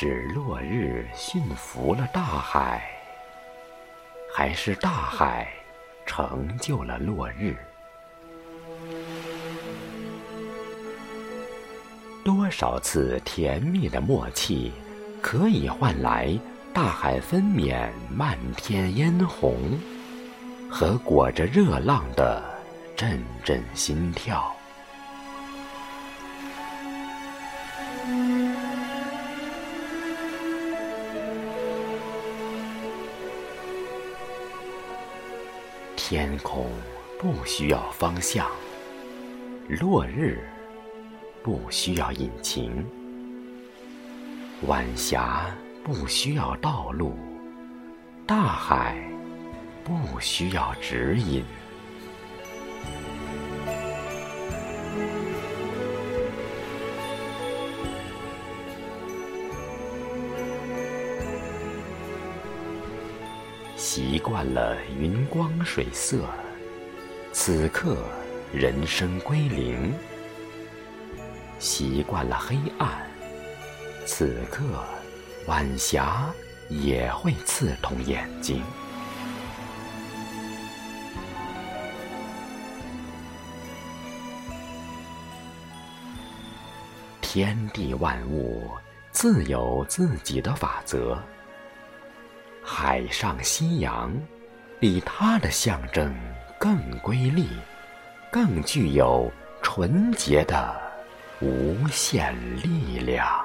是落日驯服了大海，还是大海成就了落日？多少次甜蜜的默契，可以换来大海分娩漫天嫣红，和裹着热浪的阵阵心跳。天空不需要方向，落日不需要引擎，晚霞不需要道路，大海不需要指引。习惯了云光水色，此刻人生归零；习惯了黑暗，此刻晚霞也会刺痛眼睛。天地万物自有自己的法则。海上夕阳，比它的象征更瑰丽，更具有纯洁的无限力量。